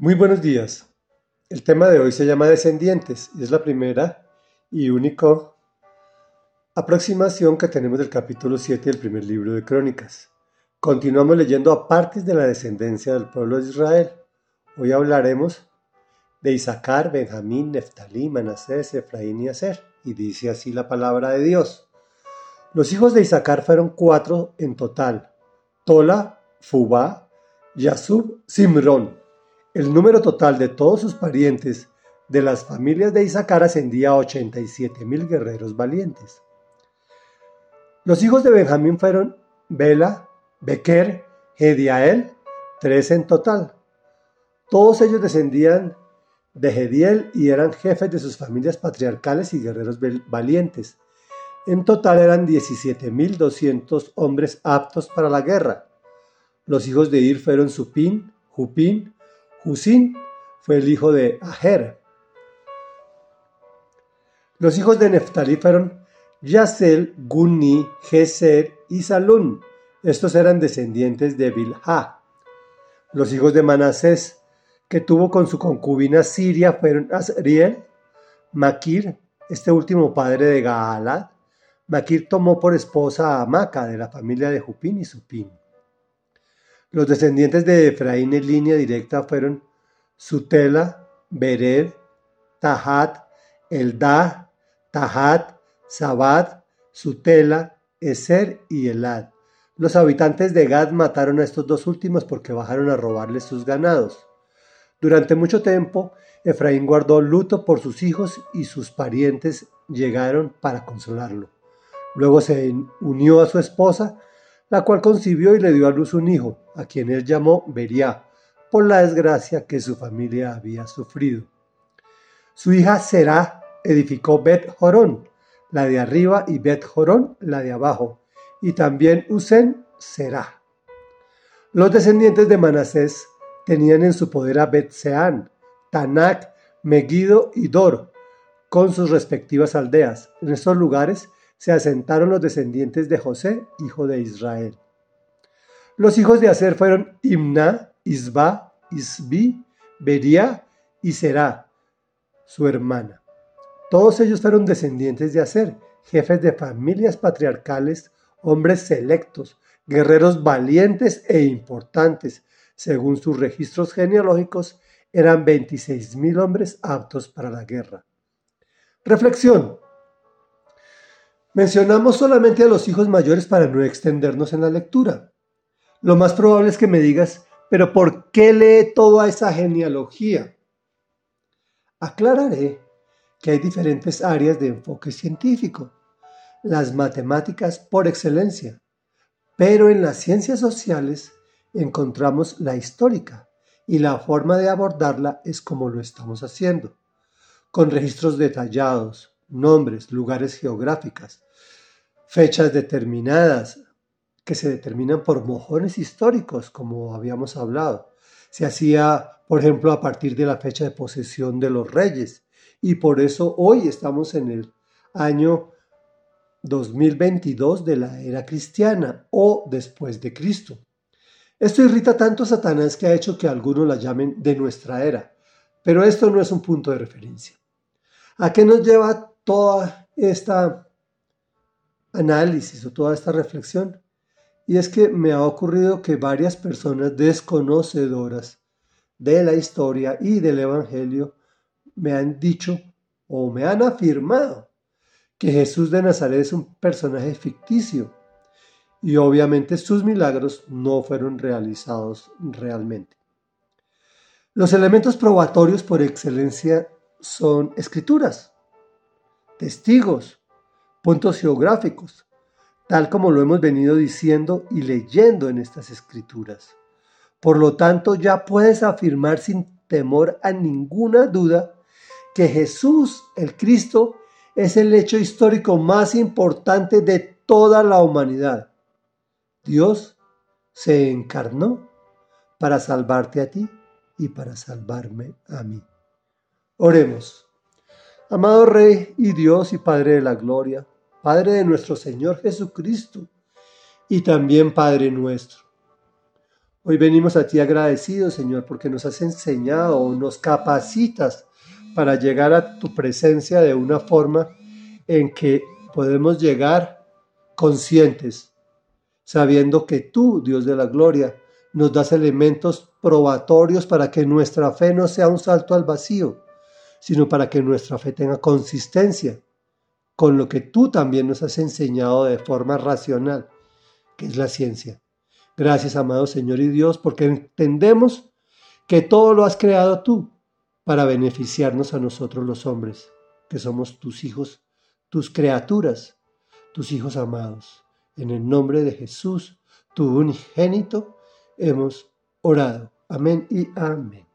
Muy buenos días. El tema de hoy se llama Descendientes y es la primera y única aproximación que tenemos del capítulo 7 del primer libro de Crónicas. Continuamos leyendo a partes de la descendencia del pueblo de Israel. Hoy hablaremos de Isaacar, Benjamín, Neftalí, Manasés, Efraín y Aser. Y dice así la palabra de Dios. Los hijos de Isaacar fueron cuatro en total. Tola, Fubá, Yasub, Simrón. El número total de todos sus parientes de las familias de Isaacar ascendía a 87 mil guerreros valientes. Los hijos de Benjamín fueron Bela, Bequer, Hediael, tres en total. Todos ellos descendían de Hediel y eran jefes de sus familias patriarcales y guerreros valientes. En total eran 17.200 hombres aptos para la guerra. Los hijos de Ir fueron Supín, Jupín, Husín fue el hijo de Aher. Los hijos de Neftalí fueron Yasel, Guni, Geser y Salún. Estos eran descendientes de Bilha. Los hijos de Manasés, que tuvo con su concubina Siria, fueron Asriel, Maquir, este último padre de Gaalad. Maquir tomó por esposa a Maca de la familia de Jupín y Supín. Los descendientes de Efraín en línea directa fueron Sutela, Bered, Tahat, Eldad, Tahat, Sabad, Sutela, Eser y Elad. Los habitantes de Gad mataron a estos dos últimos porque bajaron a robarles sus ganados. Durante mucho tiempo, Efraín guardó luto por sus hijos y sus parientes llegaron para consolarlo. Luego se unió a su esposa la cual concibió y le dio a luz un hijo, a quien él llamó Beria, por la desgracia que su familia había sufrido. Su hija Será edificó Bet Jorón, la de arriba, y Bet Jorón, la de abajo, y también Usen Será. Los descendientes de Manasés tenían en su poder a Bet Seán, Tanak, Megiddo y Dor, con sus respectivas aldeas. En estos lugares se asentaron los descendientes de José, hijo de Israel. Los hijos de Aser fueron Imna, Isba, Isbi, Beria y Será, su hermana. Todos ellos fueron descendientes de Aser, jefes de familias patriarcales, hombres selectos, guerreros valientes e importantes. Según sus registros genealógicos, eran 26.000 hombres aptos para la guerra. Reflexión. Mencionamos solamente a los hijos mayores para no extendernos en la lectura. Lo más probable es que me digas, pero ¿por qué lee toda esa genealogía? Aclararé que hay diferentes áreas de enfoque científico, las matemáticas por excelencia, pero en las ciencias sociales encontramos la histórica y la forma de abordarla es como lo estamos haciendo, con registros detallados, nombres, lugares geográficas, fechas determinadas que se determinan por mojones históricos, como habíamos hablado. Se hacía, por ejemplo, a partir de la fecha de posesión de los reyes. Y por eso hoy estamos en el año 2022 de la era cristiana o después de Cristo. Esto irrita tanto a Satanás que ha hecho que algunos la llamen de nuestra era, pero esto no es un punto de referencia. ¿A qué nos lleva toda esta análisis o toda esta reflexión. Y es que me ha ocurrido que varias personas desconocedoras de la historia y del Evangelio me han dicho o me han afirmado que Jesús de Nazaret es un personaje ficticio y obviamente sus milagros no fueron realizados realmente. Los elementos probatorios por excelencia son escrituras, testigos, puntos geográficos, tal como lo hemos venido diciendo y leyendo en estas escrituras. Por lo tanto, ya puedes afirmar sin temor a ninguna duda que Jesús, el Cristo, es el hecho histórico más importante de toda la humanidad. Dios se encarnó para salvarte a ti y para salvarme a mí. Oremos. Amado Rey y Dios y Padre de la Gloria, Padre de nuestro Señor Jesucristo y también Padre nuestro. Hoy venimos a ti agradecidos, Señor, porque nos has enseñado nos capacitas para llegar a tu presencia de una forma en que podemos llegar conscientes, sabiendo que tú, Dios de la gloria, nos das elementos probatorios para que nuestra fe no sea un salto al vacío, sino para que nuestra fe tenga consistencia con lo que tú también nos has enseñado de forma racional, que es la ciencia. Gracias, amado Señor y Dios, porque entendemos que todo lo has creado tú para beneficiarnos a nosotros los hombres, que somos tus hijos, tus criaturas, tus hijos amados. En el nombre de Jesús, tu unigénito, hemos orado. Amén y amén.